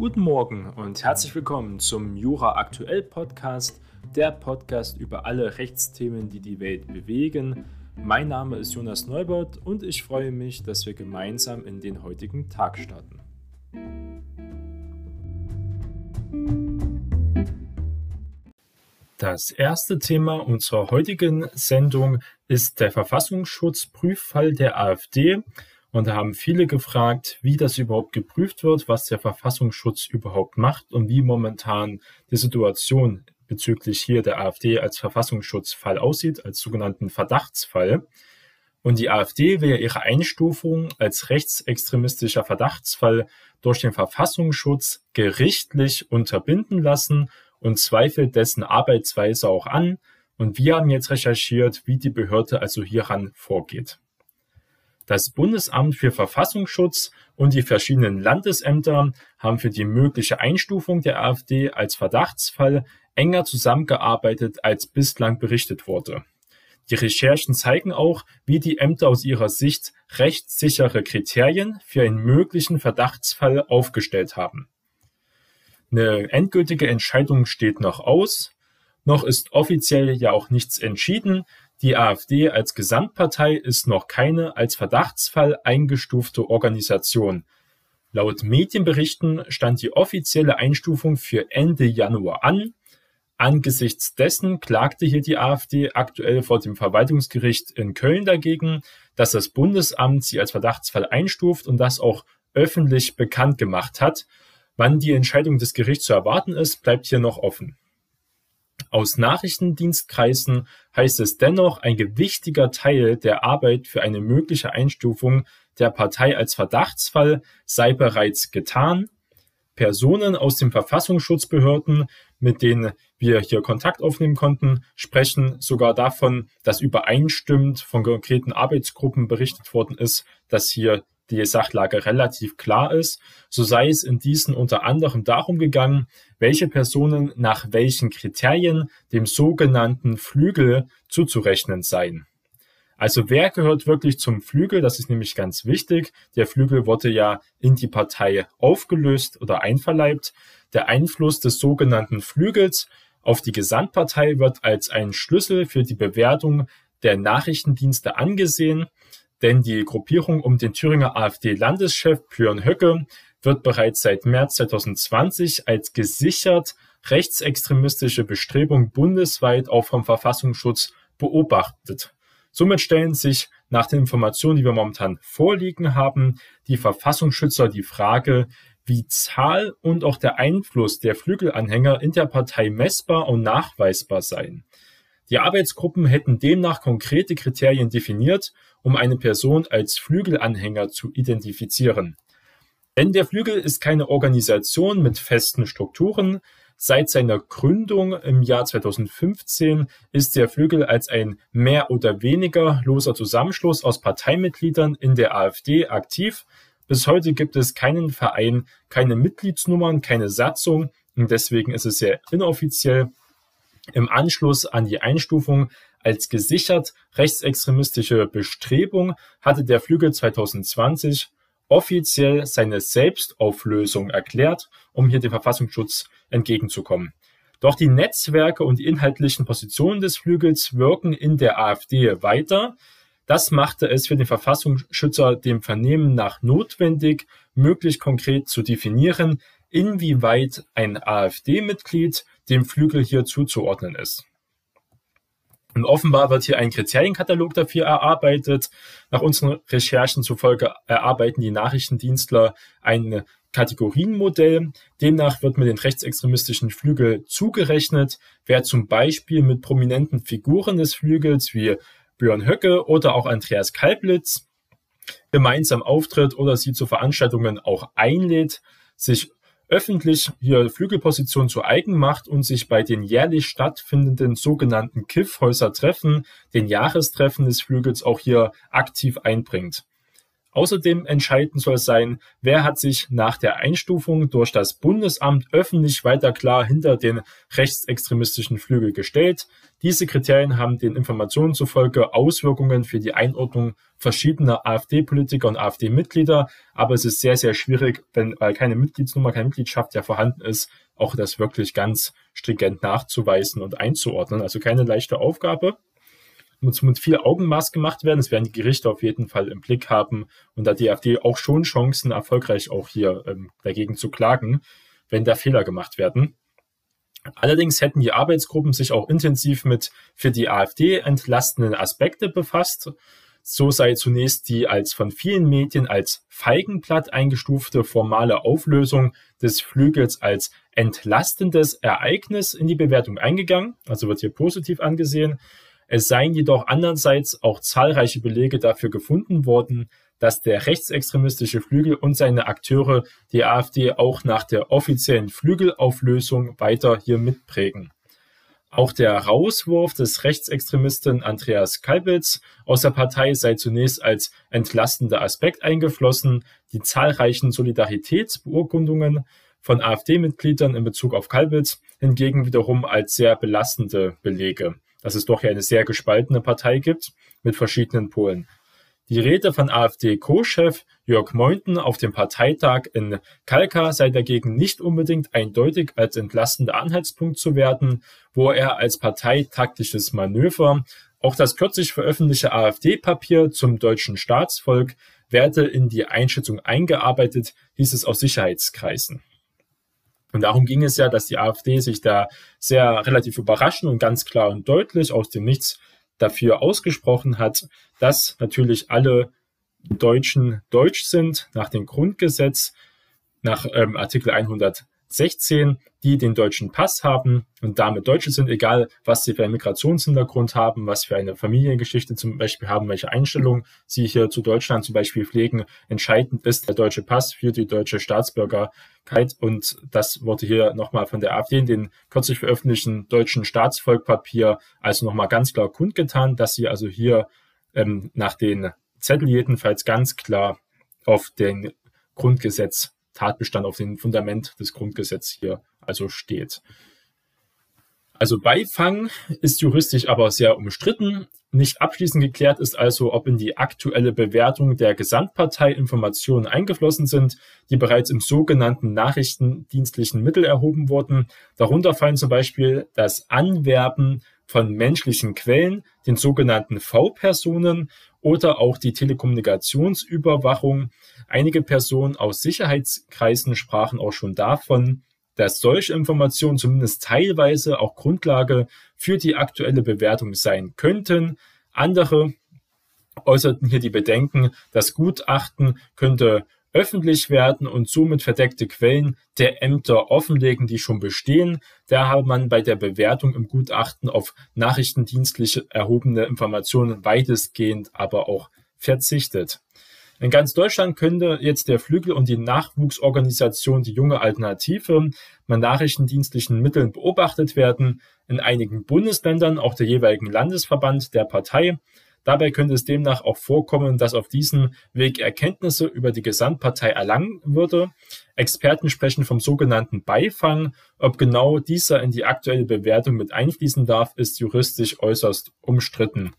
Guten Morgen und herzlich willkommen zum Jura Aktuell Podcast, der Podcast über alle Rechtsthemen, die die Welt bewegen. Mein Name ist Jonas Neubert und ich freue mich, dass wir gemeinsam in den heutigen Tag starten. Das erste Thema unserer heutigen Sendung ist der Verfassungsschutzprüffall der AfD. Und da haben viele gefragt, wie das überhaupt geprüft wird, was der Verfassungsschutz überhaupt macht und wie momentan die Situation bezüglich hier der AfD als Verfassungsschutzfall aussieht, als sogenannten Verdachtsfall. Und die AfD will ihre Einstufung als rechtsextremistischer Verdachtsfall durch den Verfassungsschutz gerichtlich unterbinden lassen und zweifelt dessen Arbeitsweise auch an. Und wir haben jetzt recherchiert, wie die Behörde also hieran vorgeht. Das Bundesamt für Verfassungsschutz und die verschiedenen Landesämter haben für die mögliche Einstufung der AfD als Verdachtsfall enger zusammengearbeitet, als bislang berichtet wurde. Die Recherchen zeigen auch, wie die Ämter aus ihrer Sicht rechtssichere Kriterien für einen möglichen Verdachtsfall aufgestellt haben. Eine endgültige Entscheidung steht noch aus. Noch ist offiziell ja auch nichts entschieden. Die AfD als Gesamtpartei ist noch keine als Verdachtsfall eingestufte Organisation. Laut Medienberichten stand die offizielle Einstufung für Ende Januar an. Angesichts dessen klagte hier die AfD aktuell vor dem Verwaltungsgericht in Köln dagegen, dass das Bundesamt sie als Verdachtsfall einstuft und das auch öffentlich bekannt gemacht hat. Wann die Entscheidung des Gerichts zu erwarten ist, bleibt hier noch offen. Aus Nachrichtendienstkreisen heißt es dennoch, ein gewichtiger Teil der Arbeit für eine mögliche Einstufung der Partei als Verdachtsfall sei bereits getan. Personen aus den Verfassungsschutzbehörden, mit denen wir hier Kontakt aufnehmen konnten, sprechen sogar davon, dass übereinstimmend von konkreten Arbeitsgruppen berichtet worden ist, dass hier die Sachlage relativ klar ist, so sei es in diesen unter anderem darum gegangen, welche Personen nach welchen Kriterien dem sogenannten Flügel zuzurechnen seien. Also wer gehört wirklich zum Flügel? Das ist nämlich ganz wichtig. Der Flügel wurde ja in die Partei aufgelöst oder einverleibt. Der Einfluss des sogenannten Flügels auf die Gesamtpartei wird als ein Schlüssel für die Bewertung der Nachrichtendienste angesehen denn die Gruppierung um den Thüringer AfD-Landeschef Björn Höcke wird bereits seit März 2020 als gesichert rechtsextremistische Bestrebung bundesweit auch vom Verfassungsschutz beobachtet. Somit stellen sich nach den Informationen, die wir momentan vorliegen haben, die Verfassungsschützer die Frage, wie Zahl und auch der Einfluss der Flügelanhänger in der Partei messbar und nachweisbar seien. Die Arbeitsgruppen hätten demnach konkrete Kriterien definiert, um eine Person als Flügelanhänger zu identifizieren. Denn der Flügel ist keine Organisation mit festen Strukturen. Seit seiner Gründung im Jahr 2015 ist der Flügel als ein mehr oder weniger loser Zusammenschluss aus Parteimitgliedern in der AfD aktiv. Bis heute gibt es keinen Verein, keine Mitgliedsnummern, keine Satzung und deswegen ist es sehr inoffiziell im Anschluss an die Einstufung als gesichert rechtsextremistische Bestrebung hatte der Flügel 2020 offiziell seine Selbstauflösung erklärt, um hier dem Verfassungsschutz entgegenzukommen. Doch die Netzwerke und die inhaltlichen Positionen des Flügels wirken in der AfD weiter. Das machte es für den Verfassungsschützer dem Vernehmen nach notwendig, möglich konkret zu definieren, inwieweit ein AfD-Mitglied dem Flügel hier zuzuordnen ist. Und offenbar wird hier ein Kriterienkatalog dafür erarbeitet. Nach unseren Recherchen zufolge erarbeiten die Nachrichtendienstler ein Kategorienmodell. Demnach wird mit den rechtsextremistischen Flügel zugerechnet, wer zum Beispiel mit prominenten Figuren des Flügels wie Björn Höcke oder auch Andreas Kalblitz gemeinsam auftritt oder sie zu Veranstaltungen auch einlädt, sich öffentlich hier Flügelposition zu eigen macht und sich bei den jährlich stattfindenden sogenannten Kiffhäuser-Treffen, den Jahrestreffen des Flügels auch hier aktiv einbringt. Außerdem entscheidend soll sein, wer hat sich nach der Einstufung durch das Bundesamt öffentlich weiter klar hinter den rechtsextremistischen Flügel gestellt. Diese Kriterien haben den Informationen zufolge Auswirkungen für die Einordnung verschiedener AfD-Politiker und AfD-Mitglieder. Aber es ist sehr, sehr schwierig, wenn, weil keine Mitgliedsnummer, keine Mitgliedschaft ja vorhanden ist, auch das wirklich ganz stringent nachzuweisen und einzuordnen. Also keine leichte Aufgabe muss mit viel Augenmaß gemacht werden. Das werden die Gerichte auf jeden Fall im Blick haben und da die AfD auch schon Chancen, erfolgreich auch hier ähm, dagegen zu klagen, wenn da Fehler gemacht werden. Allerdings hätten die Arbeitsgruppen sich auch intensiv mit für die AfD entlastenden Aspekte befasst. So sei zunächst die als von vielen Medien als Feigenblatt eingestufte formale Auflösung des Flügels als entlastendes Ereignis in die Bewertung eingegangen, also wird hier positiv angesehen. Es seien jedoch andererseits auch zahlreiche Belege dafür gefunden worden, dass der rechtsextremistische Flügel und seine Akteure die AfD auch nach der offiziellen Flügelauflösung weiter hier mitprägen. Auch der Rauswurf des Rechtsextremisten Andreas Kalbitz aus der Partei sei zunächst als entlastender Aspekt eingeflossen. Die zahlreichen Solidaritätsbeurkundungen von AfD-Mitgliedern in Bezug auf Kalbitz hingegen wiederum als sehr belastende Belege dass es doch eine sehr gespaltene Partei gibt mit verschiedenen Polen. Die Rede von AfD-Co-Chef Jörg Meuthen auf dem Parteitag in Kalka sei dagegen nicht unbedingt eindeutig als entlastender Anhaltspunkt zu werden, wo er als parteitaktisches Manöver auch das kürzlich veröffentlichte AfD-Papier zum deutschen Staatsvolk werde in die Einschätzung eingearbeitet, hieß es aus Sicherheitskreisen. Und darum ging es ja, dass die AfD sich da sehr relativ überraschend und ganz klar und deutlich aus dem Nichts dafür ausgesprochen hat, dass natürlich alle Deutschen deutsch sind nach dem Grundgesetz, nach ähm, Artikel 100 16, die den deutschen Pass haben und damit Deutsche sind, egal was sie für einen Migrationshintergrund haben, was für eine Familiengeschichte zum Beispiel haben, welche Einstellungen sie hier zu Deutschland zum Beispiel pflegen. Entscheidend ist der deutsche Pass für die deutsche Staatsbürgerkeit und das wurde hier nochmal von der AfD in den kürzlich veröffentlichten deutschen Staatsvolkpapier also nochmal ganz klar kundgetan, dass sie also hier ähm, nach den Zettel jedenfalls ganz klar auf den Grundgesetz Tatbestand auf dem Fundament des Grundgesetzes hier also steht. Also Beifang ist juristisch aber sehr umstritten. Nicht abschließend geklärt ist also, ob in die aktuelle Bewertung der Gesamtpartei Informationen eingeflossen sind, die bereits im sogenannten nachrichtendienstlichen Mittel erhoben wurden. Darunter fallen zum Beispiel das Anwerben von menschlichen Quellen, den sogenannten V-Personen oder auch die Telekommunikationsüberwachung. Einige Personen aus Sicherheitskreisen sprachen auch schon davon, dass solche Informationen zumindest teilweise auch Grundlage für die aktuelle Bewertung sein könnten. Andere äußerten hier die Bedenken, das Gutachten könnte öffentlich werden und somit verdeckte Quellen der Ämter offenlegen, die schon bestehen. Da habe man bei der Bewertung im Gutachten auf nachrichtendienstlich erhobene Informationen weitestgehend aber auch verzichtet. In ganz Deutschland könnte jetzt der Flügel und die Nachwuchsorganisation Die junge Alternative mit nachrichtendienstlichen Mitteln beobachtet werden. In einigen Bundesländern auch der jeweiligen Landesverband der Partei. Dabei könnte es demnach auch vorkommen, dass auf diesem Weg Erkenntnisse über die Gesamtpartei erlangen würde. Experten sprechen vom sogenannten Beifang. Ob genau dieser in die aktuelle Bewertung mit einfließen darf, ist juristisch äußerst umstritten.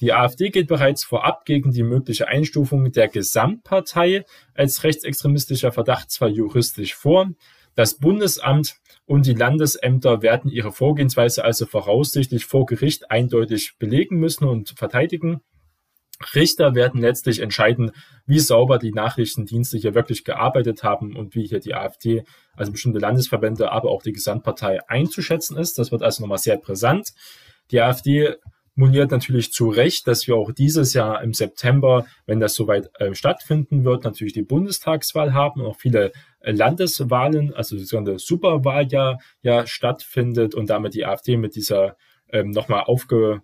Die AfD geht bereits vorab gegen die mögliche Einstufung der Gesamtpartei als rechtsextremistischer Verdachtsfall juristisch vor. Das Bundesamt und die Landesämter werden ihre Vorgehensweise also voraussichtlich vor Gericht eindeutig belegen müssen und verteidigen. Richter werden letztlich entscheiden, wie sauber die Nachrichtendienste hier wirklich gearbeitet haben und wie hier die AfD, also bestimmte Landesverbände, aber auch die Gesamtpartei einzuschätzen ist. Das wird also nochmal sehr brisant. Die AfD moniert natürlich zu Recht, dass wir auch dieses Jahr im September, wenn das soweit äh, stattfinden wird, natürlich die Bundestagswahl haben und auch viele äh, Landeswahlen, also sogenannte Superwahl ja, ja stattfindet und damit die AfD mit dieser ähm, nochmal aufge,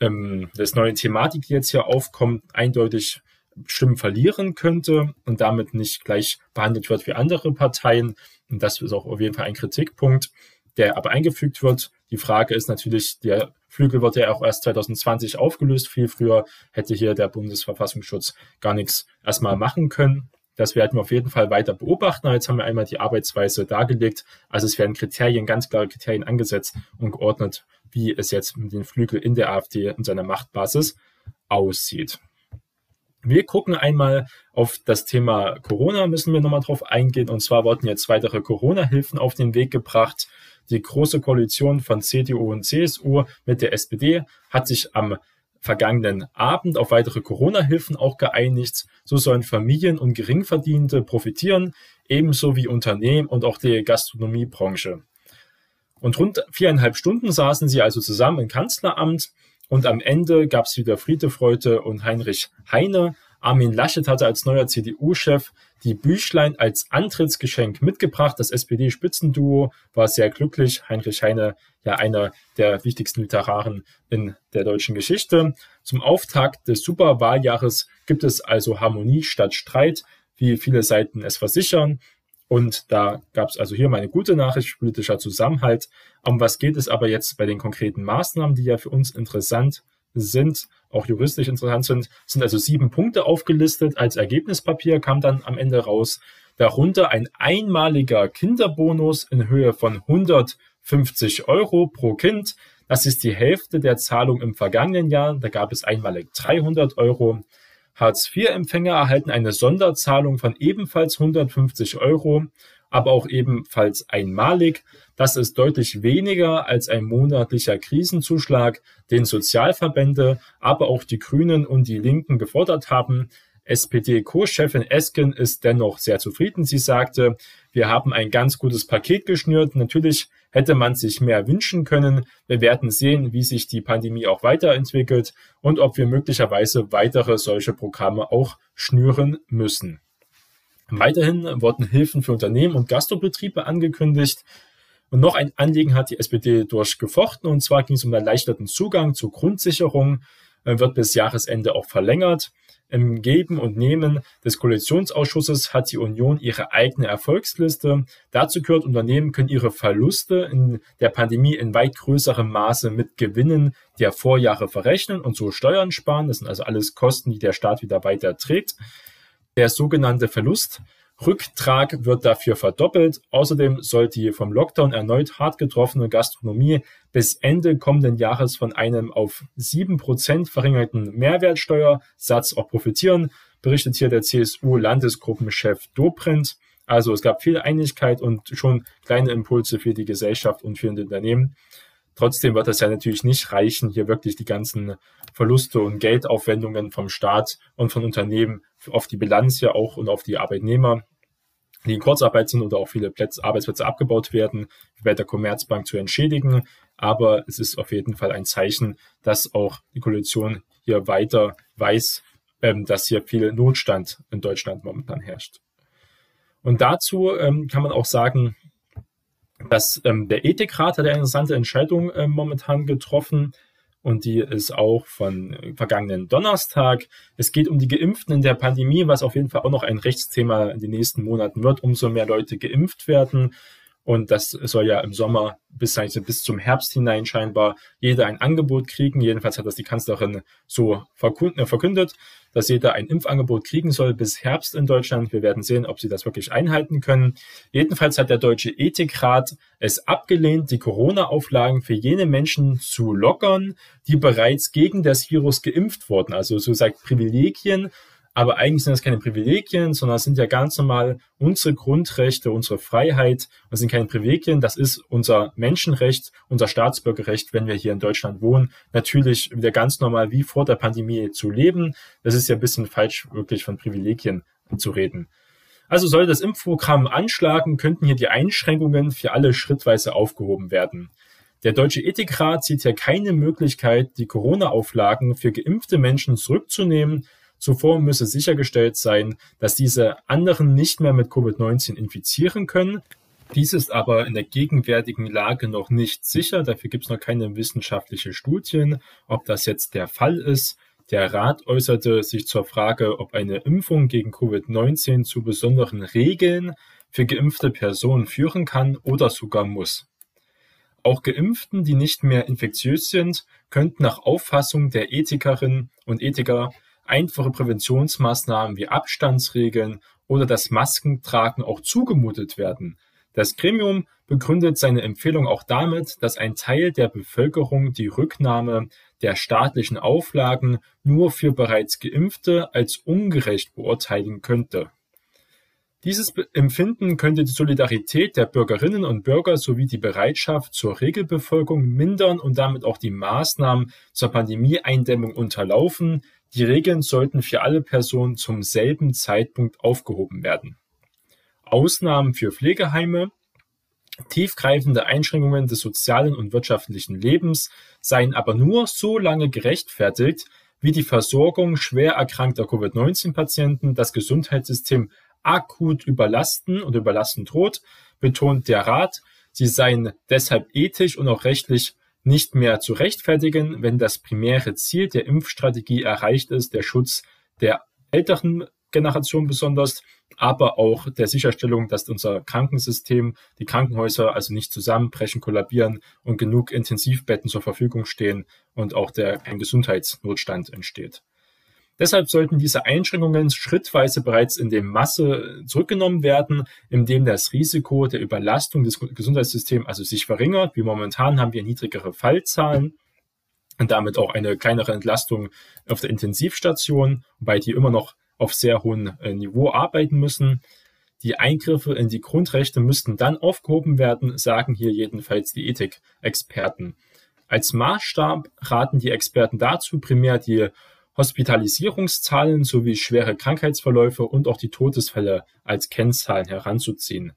ähm, das neue Thematik, die jetzt hier aufkommt, eindeutig Stimmen verlieren könnte und damit nicht gleich behandelt wird wie andere Parteien. Und das ist auch auf jeden Fall ein Kritikpunkt, der aber eingefügt wird Die Frage ist natürlich, der Flügel wird ja auch erst 2020 aufgelöst. Viel früher hätte hier der Bundesverfassungsschutz gar nichts erstmal machen können. Das werden wir auf jeden Fall weiter beobachten. Jetzt haben wir einmal die Arbeitsweise dargelegt. Also es werden Kriterien, ganz klare Kriterien angesetzt und geordnet, wie es jetzt mit den Flügel in der AfD und seiner Machtbasis aussieht. Wir gucken einmal auf das Thema Corona, müssen wir nochmal drauf eingehen. Und zwar wurden jetzt weitere Corona-Hilfen auf den Weg gebracht. Die große Koalition von CDU und CSU mit der SPD hat sich am vergangenen Abend auf weitere Corona-Hilfen auch geeinigt. So sollen Familien und Geringverdienende profitieren, ebenso wie Unternehmen und auch die Gastronomiebranche. Und rund viereinhalb Stunden saßen sie also zusammen im Kanzleramt und am Ende gab es wieder Friede, Freude und Heinrich Heine. Armin Laschet hatte als neuer CDU-Chef die Büchlein als Antrittsgeschenk mitgebracht. Das SPD-Spitzenduo war sehr glücklich. Heinrich Heine, ja einer der wichtigsten Literaren in der deutschen Geschichte. Zum Auftakt des Superwahljahres gibt es also Harmonie statt Streit, wie viele Seiten es versichern. Und da gab es also hier mal eine gute Nachricht, politischer Zusammenhalt. Um was geht es aber jetzt bei den konkreten Maßnahmen, die ja für uns interessant sind, auch juristisch interessant sind, sind also sieben Punkte aufgelistet. Als Ergebnispapier kam dann am Ende raus, darunter ein einmaliger Kinderbonus in Höhe von 150 Euro pro Kind. Das ist die Hälfte der Zahlung im vergangenen Jahr. Da gab es einmalig 300 Euro. Hartz-IV-Empfänger erhalten eine Sonderzahlung von ebenfalls 150 Euro, aber auch ebenfalls einmalig. Das ist deutlich weniger als ein monatlicher Krisenzuschlag, den Sozialverbände, aber auch die Grünen und die Linken gefordert haben. SPD-Co-Chefin Esken ist dennoch sehr zufrieden. Sie sagte, wir haben ein ganz gutes Paket geschnürt. Natürlich hätte man sich mehr wünschen können. Wir werden sehen, wie sich die Pandemie auch weiterentwickelt und ob wir möglicherweise weitere solche Programme auch schnüren müssen. Weiterhin wurden Hilfen für Unternehmen und Gastrobetriebe angekündigt. Und noch ein Anliegen hat die SPD durchgefochten, und zwar ging es um erleichterten Zugang zur Grundsicherung, wird bis Jahresende auch verlängert. Im Geben und Nehmen des Koalitionsausschusses hat die Union ihre eigene Erfolgsliste. Dazu gehört, Unternehmen können ihre Verluste in der Pandemie in weit größerem Maße mit Gewinnen der Vorjahre verrechnen und so Steuern sparen. Das sind also alles Kosten, die der Staat wieder weiter trägt. Der sogenannte Verlust Rücktrag wird dafür verdoppelt. Außerdem soll die vom Lockdown erneut hart getroffene Gastronomie bis Ende kommenden Jahres von einem auf sieben Prozent verringerten Mehrwertsteuersatz auch profitieren, berichtet hier der CSU-Landesgruppenchef Dobrindt. Also es gab viel Einigkeit und schon kleine Impulse für die Gesellschaft und für die Unternehmen. Trotzdem wird es ja natürlich nicht reichen, hier wirklich die ganzen Verluste und Geldaufwendungen vom Staat und von Unternehmen auf die Bilanz ja auch und auf die Arbeitnehmer, die in Kurzarbeit sind oder auch viele Plätze, Arbeitsplätze abgebaut werden, bei der Commerzbank zu entschädigen. Aber es ist auf jeden Fall ein Zeichen, dass auch die Koalition hier weiter weiß, ähm, dass hier viel Notstand in Deutschland momentan herrscht. Und dazu ähm, kann man auch sagen, dass ähm, der Ethikrat hat eine interessante Entscheidung äh, momentan getroffen und die ist auch von vergangenen Donnerstag. Es geht um die Geimpften in der Pandemie, was auf jeden Fall auch noch ein Rechtsthema in den nächsten Monaten wird. Umso mehr Leute geimpft werden, und das soll ja im Sommer bis, bis zum Herbst hinein scheinbar jeder ein Angebot kriegen. Jedenfalls hat das die Kanzlerin so äh, verkündet, dass jeder ein Impfangebot kriegen soll bis Herbst in Deutschland. Wir werden sehen, ob sie das wirklich einhalten können. Jedenfalls hat der Deutsche Ethikrat es abgelehnt, die Corona-Auflagen für jene Menschen zu lockern, die bereits gegen das Virus geimpft wurden. Also so sagt Privilegien aber eigentlich sind das keine Privilegien, sondern es sind ja ganz normal unsere Grundrechte, unsere Freiheit. Das sind keine Privilegien, das ist unser Menschenrecht, unser Staatsbürgerrecht, wenn wir hier in Deutschland wohnen. Natürlich wieder ganz normal wie vor der Pandemie zu leben. Das ist ja ein bisschen falsch, wirklich von Privilegien zu reden. Also soll das Impfprogramm anschlagen, könnten hier die Einschränkungen für alle schrittweise aufgehoben werden. Der Deutsche Ethikrat sieht hier keine Möglichkeit, die Corona-Auflagen für geimpfte Menschen zurückzunehmen, Zuvor müsse sichergestellt sein, dass diese anderen nicht mehr mit Covid-19 infizieren können. Dies ist aber in der gegenwärtigen Lage noch nicht sicher. Dafür gibt es noch keine wissenschaftliche Studien, ob das jetzt der Fall ist. Der Rat äußerte sich zur Frage, ob eine Impfung gegen Covid-19 zu besonderen Regeln für geimpfte Personen führen kann oder sogar muss. Auch Geimpften, die nicht mehr infektiös sind, könnten nach Auffassung der Ethikerinnen und Ethiker einfache Präventionsmaßnahmen wie Abstandsregeln oder das Maskentragen auch zugemutet werden. Das Gremium begründet seine Empfehlung auch damit, dass ein Teil der Bevölkerung die Rücknahme der staatlichen Auflagen nur für bereits Geimpfte als ungerecht beurteilen könnte. Dieses Empfinden könnte die Solidarität der Bürgerinnen und Bürger sowie die Bereitschaft zur Regelbefolgung mindern und damit auch die Maßnahmen zur Pandemieeindämmung unterlaufen. Die Regeln sollten für alle Personen zum selben Zeitpunkt aufgehoben werden. Ausnahmen für Pflegeheime, tiefgreifende Einschränkungen des sozialen und wirtschaftlichen Lebens seien aber nur so lange gerechtfertigt, wie die Versorgung schwer erkrankter Covid-19-Patienten das Gesundheitssystem akut überlasten und überlasten droht, betont der Rat, sie seien deshalb ethisch und auch rechtlich nicht mehr zu rechtfertigen, wenn das primäre Ziel der Impfstrategie erreicht ist, der Schutz der älteren Generation besonders, aber auch der Sicherstellung, dass unser Krankensystem, die Krankenhäuser also nicht zusammenbrechen, kollabieren und genug Intensivbetten zur Verfügung stehen und auch der Gesundheitsnotstand entsteht. Deshalb sollten diese Einschränkungen schrittweise bereits in der Masse zurückgenommen werden, indem das Risiko der Überlastung des Gesundheitssystems also sich verringert. Wie momentan haben wir niedrigere Fallzahlen und damit auch eine kleinere Entlastung auf der Intensivstation, wobei die immer noch auf sehr hohem äh, Niveau arbeiten müssen. Die Eingriffe in die Grundrechte müssten dann aufgehoben werden, sagen hier jedenfalls die Ethikexperten. Als Maßstab raten die Experten dazu, primär die Hospitalisierungszahlen sowie schwere Krankheitsverläufe und auch die Todesfälle als Kennzahlen heranzuziehen.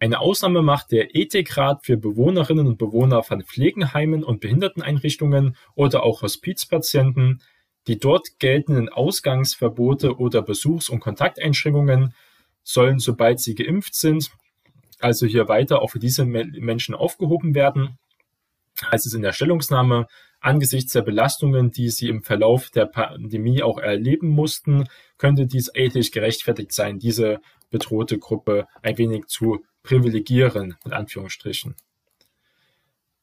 Eine Ausnahme macht der Ethikrat für Bewohnerinnen und Bewohner von Pflegenheimen und Behinderteneinrichtungen oder auch Hospizpatienten. Die dort geltenden Ausgangsverbote oder Besuchs- und Kontakteinschränkungen sollen, sobald sie geimpft sind, also hier weiter auch für diese Menschen aufgehoben werden. Heißt es in der Stellungnahme, Angesichts der Belastungen, die sie im Verlauf der Pandemie auch erleben mussten, könnte dies ethisch gerechtfertigt sein, diese bedrohte Gruppe ein wenig zu privilegieren, in Anführungsstrichen.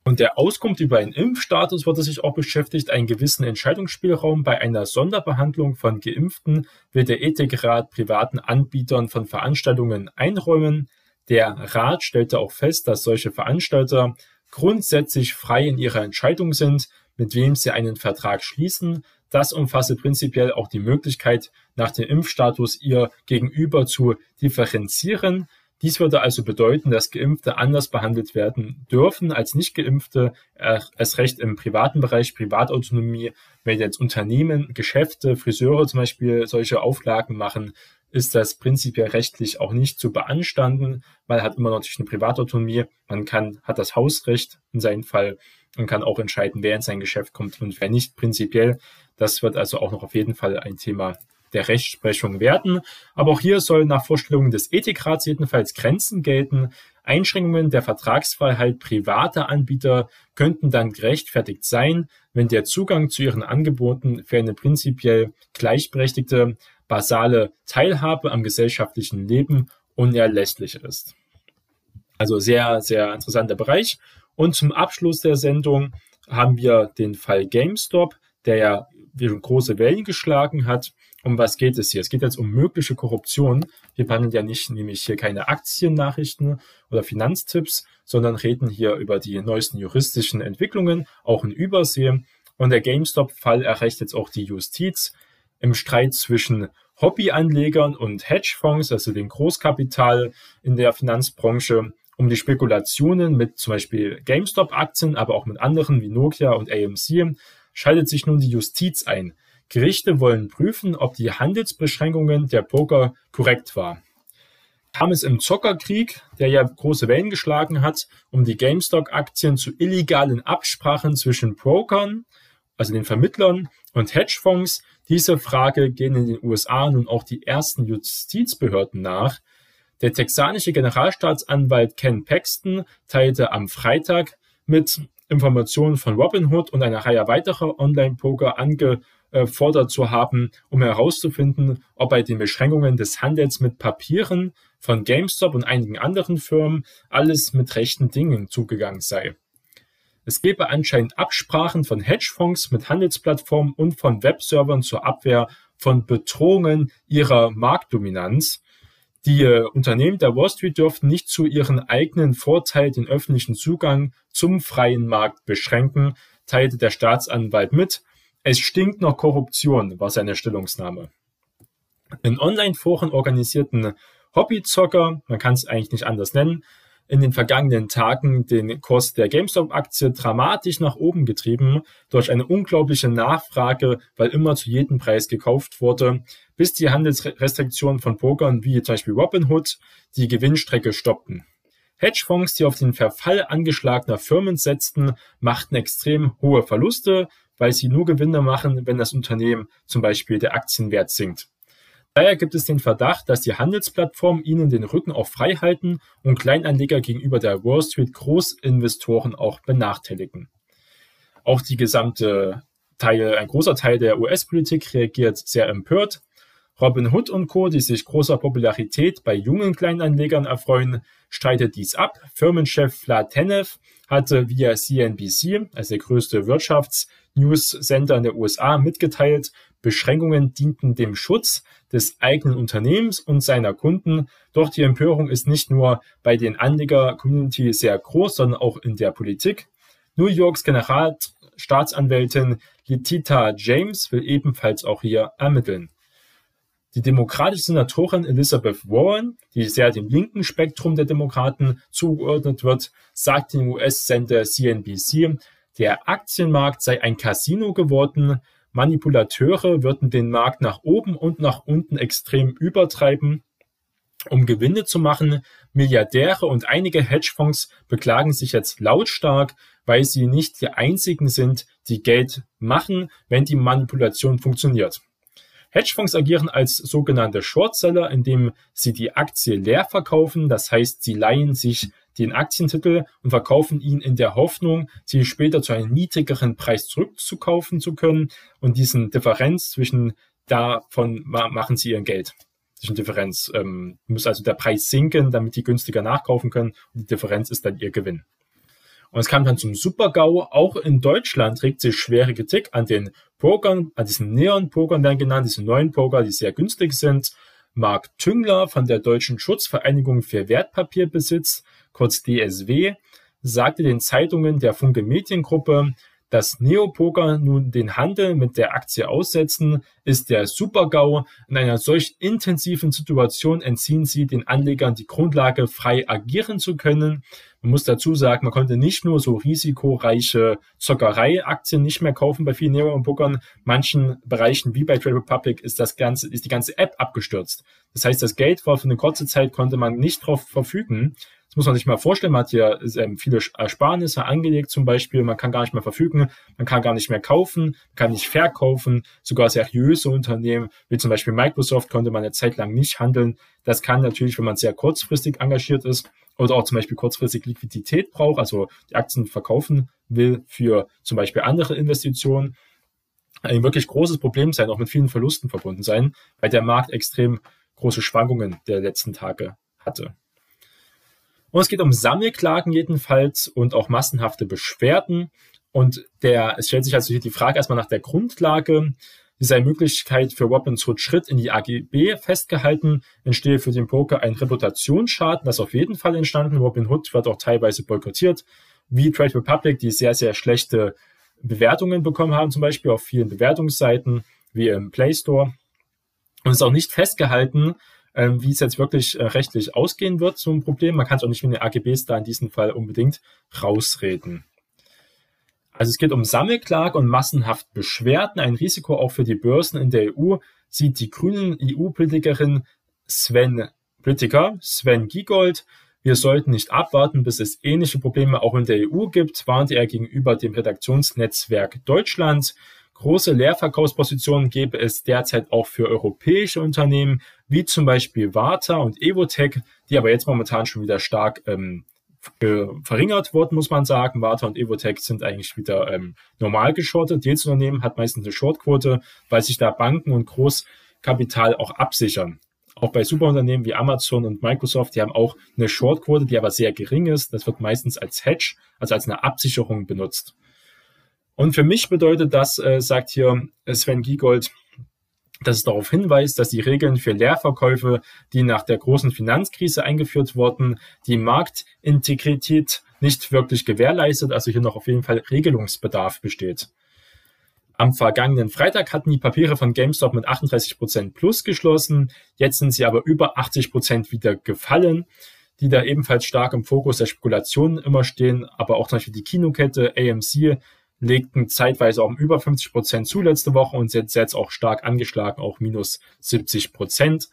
Und der Auskunft über einen Impfstatus wurde sich auch beschäftigt, einen gewissen Entscheidungsspielraum bei einer Sonderbehandlung von Geimpften will der Ethikrat privaten Anbietern von Veranstaltungen einräumen. Der Rat stellte auch fest, dass solche Veranstalter grundsätzlich frei in ihrer Entscheidung sind, mit wem sie einen Vertrag schließen. Das umfasse prinzipiell auch die Möglichkeit, nach dem Impfstatus ihr Gegenüber zu differenzieren. Dies würde also bedeuten, dass Geimpfte anders behandelt werden dürfen als Nicht-Geimpfte, erst recht im privaten Bereich, Privatautonomie. Wenn jetzt Unternehmen, Geschäfte, Friseure zum Beispiel solche Auflagen machen, ist das prinzipiell rechtlich auch nicht zu beanstanden. Man hat immer natürlich eine Privatautonomie. Man kann, hat das Hausrecht in seinem Fall und kann auch entscheiden, wer in sein Geschäft kommt und wer nicht prinzipiell. Das wird also auch noch auf jeden Fall ein Thema der Rechtsprechung werden. Aber auch hier sollen nach Vorstellungen des Ethikrats jedenfalls Grenzen gelten. Einschränkungen der Vertragsfreiheit privater Anbieter könnten dann gerechtfertigt sein, wenn der Zugang zu ihren Angeboten für eine prinzipiell gleichberechtigte basale Teilhabe am gesellschaftlichen Leben unerlässlich ist. Also sehr, sehr interessanter Bereich. Und zum Abschluss der Sendung haben wir den Fall GameStop, der ja große Wellen geschlagen hat. Um was geht es hier? Es geht jetzt um mögliche Korruption. Wir behandeln ja nicht nämlich hier keine Aktiennachrichten oder Finanztipps, sondern reden hier über die neuesten juristischen Entwicklungen, auch in Übersee. Und der GameStop-Fall erreicht jetzt auch die Justiz im Streit zwischen Hobbyanlegern und Hedgefonds, also dem Großkapital in der Finanzbranche, um die Spekulationen mit zum Beispiel GameStop-Aktien, aber auch mit anderen wie Nokia und AMC, schaltet sich nun die Justiz ein. Gerichte wollen prüfen, ob die Handelsbeschränkungen der Poker korrekt war. Kam es im Zockerkrieg, der ja große Wellen geschlagen hat, um die GameStop-Aktien zu illegalen Absprachen zwischen Brokern, also den Vermittlern und Hedgefonds, diese Frage gehen in den USA nun auch die ersten Justizbehörden nach. Der texanische Generalstaatsanwalt Ken Paxton teilte am Freitag mit Informationen von Robinhood und einer Reihe weiterer Online-Poker angefordert zu haben, um herauszufinden, ob bei den Beschränkungen des Handels mit Papieren von GameStop und einigen anderen Firmen alles mit rechten Dingen zugegangen sei. Es gebe anscheinend Absprachen von Hedgefonds mit Handelsplattformen und von Webservern zur Abwehr von Bedrohungen ihrer Marktdominanz. Die äh, Unternehmen der Wall Street dürften nicht zu ihren eigenen Vorteil den öffentlichen Zugang zum freien Markt beschränken, teilte der Staatsanwalt mit. Es stinkt nach Korruption, war seine Stellungnahme. In Online-Foren organisierten Hobbyzocker, man kann es eigentlich nicht anders nennen, in den vergangenen Tagen den Kurs der GameStop-Aktie dramatisch nach oben getrieben durch eine unglaubliche Nachfrage, weil immer zu jedem Preis gekauft wurde, bis die Handelsrestriktionen von Pokern wie zum Beispiel Robinhood die Gewinnstrecke stoppten. Hedgefonds, die auf den Verfall angeschlagener Firmen setzten, machten extrem hohe Verluste, weil sie nur Gewinne machen, wenn das Unternehmen zum Beispiel der Aktienwert sinkt. Daher gibt es den Verdacht, dass die Handelsplattformen ihnen den Rücken auch frei halten und Kleinanleger gegenüber der Wall Street Großinvestoren auch benachteiligen. Auch die gesamte Teil, ein großer Teil der US-Politik reagiert sehr empört. Robin Hood und Co., die sich großer Popularität bei jungen Kleinanlegern erfreuen, streitet dies ab. Firmenchef Vlad Tenev hatte via CNBC, also der größte Wirtschafts-News-Sender in der USA, mitgeteilt, Beschränkungen dienten dem Schutz des eigenen Unternehmens und seiner Kunden. Doch die Empörung ist nicht nur bei den Anleger-Community sehr groß, sondern auch in der Politik. New Yorks Generalstaatsanwältin Letita James will ebenfalls auch hier ermitteln. Die demokratische Senatorin Elizabeth Warren, die sehr dem linken Spektrum der Demokraten zugeordnet wird, sagt dem US-Sender CNBC, der Aktienmarkt sei ein Casino geworden, Manipulateure würden den Markt nach oben und nach unten extrem übertreiben, um Gewinne zu machen. Milliardäre und einige Hedgefonds beklagen sich jetzt lautstark, weil sie nicht die einzigen sind, die Geld machen, wenn die Manipulation funktioniert. Hedgefonds agieren als sogenannte Shortseller, indem sie die Aktie leer verkaufen. Das heißt, sie leihen sich den Aktientitel und verkaufen ihn in der Hoffnung, sie später zu einem niedrigeren Preis zurückzukaufen zu können. Und diesen Differenz zwischen davon machen sie ihr Geld. Zwischen Differenz ähm, muss also der Preis sinken, damit die günstiger nachkaufen können. Und die Differenz ist dann ihr Gewinn. Und es kam dann zum Super-GAU. Auch in Deutschland regt sich schwere Kritik an den Pokern, an diesen Neon-Pokern werden genannt, diese neuen Poker, die sehr günstig sind. Marc Tüngler von der Deutschen Schutzvereinigung für Wertpapierbesitz kurz DSW, sagte den Zeitungen der Funke Mediengruppe, dass Neopoker nun den Handel mit der Aktie aussetzen, ist der Supergau. In einer solch intensiven Situation entziehen sie den Anlegern die Grundlage, frei agieren zu können. Man muss dazu sagen, man konnte nicht nur so risikoreiche Zockerei-Aktien nicht mehr kaufen bei vielen Neopokern. Manchen Bereichen wie bei Trade Republic ist das ganze, ist die ganze App abgestürzt. Das heißt, das Geld war für eine kurze Zeit konnte man nicht darauf verfügen. Muss man sich mal vorstellen. Man hat hier ähm, viele Ersparnisse angelegt zum Beispiel. Man kann gar nicht mehr verfügen. Man kann gar nicht mehr kaufen. Kann nicht verkaufen. Sogar seriöse Unternehmen, wie zum Beispiel Microsoft, konnte man eine Zeit lang nicht handeln. Das kann natürlich, wenn man sehr kurzfristig engagiert ist oder auch zum Beispiel kurzfristig Liquidität braucht, also die Aktien verkaufen will für zum Beispiel andere Investitionen, ein wirklich großes Problem sein, auch mit vielen Verlusten verbunden sein, weil der Markt extrem große Schwankungen der letzten Tage hatte. Und es geht um Sammelklagen jedenfalls und auch massenhafte Beschwerden. Und der, es stellt sich also hier die Frage erstmal nach der Grundlage. Dieser Möglichkeit für Robinhood Schritt in die AGB festgehalten, entstehe für den Poker ein Reputationsschaden. Das auf jeden Fall entstanden. Robinhood wird auch teilweise boykottiert, wie Trade Republic, die sehr, sehr schlechte Bewertungen bekommen haben, zum Beispiel auf vielen Bewertungsseiten, wie im Play Store. Und es ist auch nicht festgehalten, ähm, wie es jetzt wirklich äh, rechtlich ausgehen wird zum Problem. Man kann es auch nicht mit den AGBs da in diesem Fall unbedingt rausreden. Also es geht um Sammelklage und massenhaft Beschwerden. Ein Risiko auch für die Börsen in der EU sieht die grünen EU-Politikerin Sven Politiker, Sven Giegold. Wir sollten nicht abwarten, bis es ähnliche Probleme auch in der EU gibt, warnte er gegenüber dem Redaktionsnetzwerk Deutschland. Große Leerverkaufspositionen gäbe es derzeit auch für europäische Unternehmen, wie zum Beispiel Warta und Evotech, die aber jetzt momentan schon wieder stark ähm, verringert wurden, muss man sagen. Warta und Evotech sind eigentlich wieder ähm, normal geschortet. Jedes Unternehmen hat meistens eine Shortquote, weil sich da Banken und Großkapital auch absichern Auch bei Superunternehmen wie Amazon und Microsoft, die haben auch eine Shortquote, die aber sehr gering ist. Das wird meistens als Hedge, also als eine Absicherung benutzt. Und für mich bedeutet das, äh, sagt hier Sven Giegold, dass es darauf hinweist, dass die Regeln für Leerverkäufe, die nach der großen Finanzkrise eingeführt wurden, die Marktintegrität nicht wirklich gewährleistet, also hier noch auf jeden Fall Regelungsbedarf besteht. Am vergangenen Freitag hatten die Papiere von GameStop mit 38% plus geschlossen. Jetzt sind sie aber über 80% wieder gefallen, die da ebenfalls stark im Fokus der Spekulationen immer stehen. Aber auch zum Beispiel die Kinokette AMC legten zeitweise auch über 50 Prozent zu letzte Woche und sind jetzt auch stark angeschlagen, auch minus 70 Prozent.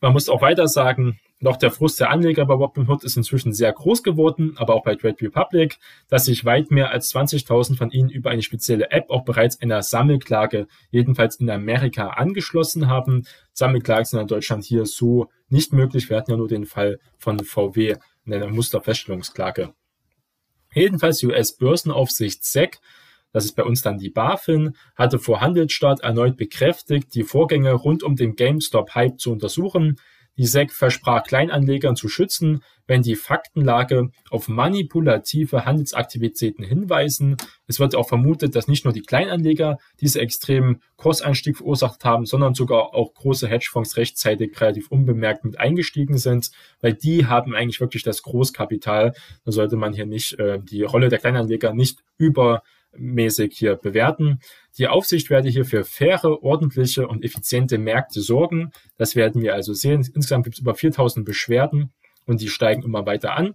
Man muss auch weiter sagen, noch der Frust der Anleger bei Robinhood ist inzwischen sehr groß geworden, aber auch bei Trade Republic, dass sich weit mehr als 20.000 von ihnen über eine spezielle App auch bereits einer Sammelklage, jedenfalls in Amerika, angeschlossen haben. Sammelklagen sind in Deutschland hier so nicht möglich. Wir hatten ja nur den Fall von VW in einer Musterfeststellungsklage. Jedenfalls US-Börsenaufsicht SEC, das ist bei uns dann die BaFin, hatte vor Handelsstart erneut bekräftigt, die Vorgänge rund um den GameStop-Hype zu untersuchen. Die SEC versprach Kleinanlegern zu schützen, wenn die Faktenlage auf manipulative Handelsaktivitäten hinweisen. Es wird auch vermutet, dass nicht nur die Kleinanleger diese extremen Kursanstieg verursacht haben, sondern sogar auch große Hedgefonds rechtzeitig relativ unbemerkt mit eingestiegen sind, weil die haben eigentlich wirklich das Großkapital. Da sollte man hier nicht äh, die Rolle der Kleinanleger nicht über mäßig hier bewerten. Die Aufsicht werde hier für faire, ordentliche und effiziente Märkte sorgen. Das werden wir also sehen. Insgesamt gibt es über 4000 Beschwerden und die steigen immer weiter an.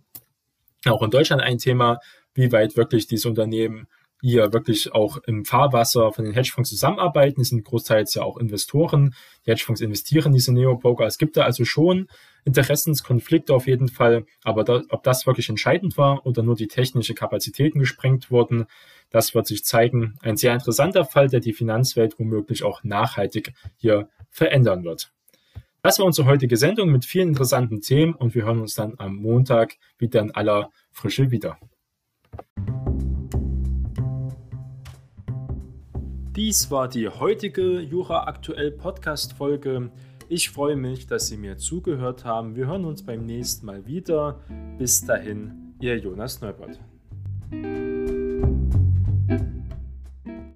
Auch in Deutschland ein Thema, wie weit wirklich diese Unternehmen hier wirklich auch im Fahrwasser von den Hedgefonds zusammenarbeiten. Die sind großteils ja auch Investoren. Die Hedgefonds investieren in diese Neopoker. Es gibt da also schon Interessenskonflikte auf jeden Fall. Aber da, ob das wirklich entscheidend war oder nur die technische Kapazitäten gesprengt wurden, das wird sich zeigen. Ein sehr interessanter Fall, der die Finanzwelt womöglich auch nachhaltig hier verändern wird. Das war unsere heutige Sendung mit vielen interessanten Themen und wir hören uns dann am Montag wieder in aller Frische wieder. Dies war die heutige Jura Aktuell Podcast Folge. Ich freue mich, dass Sie mir zugehört haben. Wir hören uns beim nächsten Mal wieder. Bis dahin, Ihr Jonas Neubert.